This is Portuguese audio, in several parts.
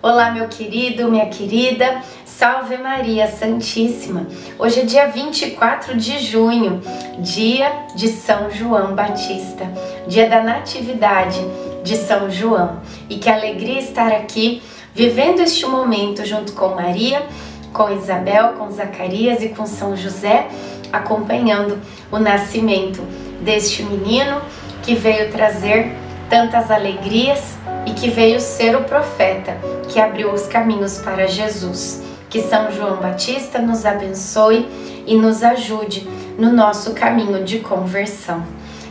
Olá, meu querido, minha querida, salve Maria Santíssima. Hoje é dia 24 de junho, dia de São João Batista, dia da Natividade de São João. E que alegria estar aqui vivendo este momento junto com Maria, com Isabel, com Zacarias e com São José, acompanhando o nascimento deste menino que veio trazer tantas alegrias e que veio ser o profeta que abriu os caminhos para Jesus. Que São João Batista nos abençoe e nos ajude no nosso caminho de conversão.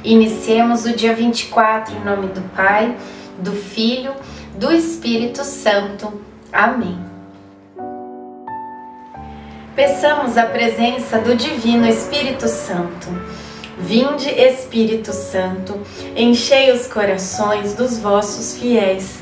Iniciemos o dia 24 em nome do Pai, do Filho, do Espírito Santo. Amém. Peçamos a presença do Divino Espírito Santo Vinde, Espírito Santo, enchei os corações dos vossos fiéis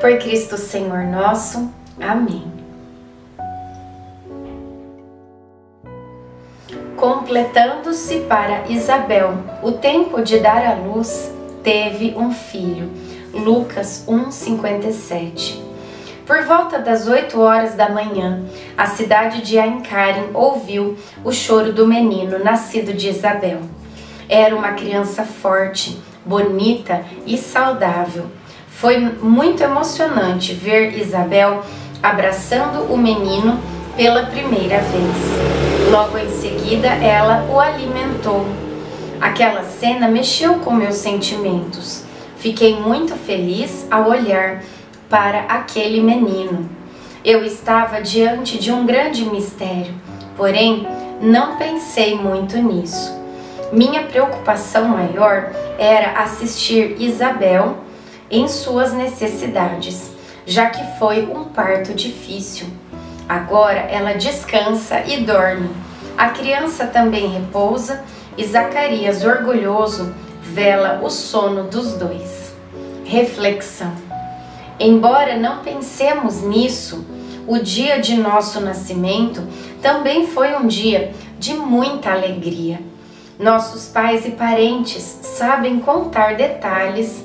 Por Cristo Senhor nosso. Amém. Completando-se para Isabel o tempo de dar à luz, teve um filho. Lucas 1:57. Por volta das oito horas da manhã, a cidade de Aincarim ouviu o choro do menino nascido de Isabel. Era uma criança forte, bonita e saudável. Foi muito emocionante ver Isabel abraçando o menino pela primeira vez. Logo em seguida, ela o alimentou. Aquela cena mexeu com meus sentimentos. Fiquei muito feliz ao olhar para aquele menino. Eu estava diante de um grande mistério, porém não pensei muito nisso. Minha preocupação maior era assistir Isabel em suas necessidades, já que foi um parto difícil. Agora ela descansa e dorme. A criança também repousa e Zacarias, orgulhoso, vela o sono dos dois. Reflexão. Embora não pensemos nisso, o dia de nosso nascimento também foi um dia de muita alegria. Nossos pais e parentes sabem contar detalhes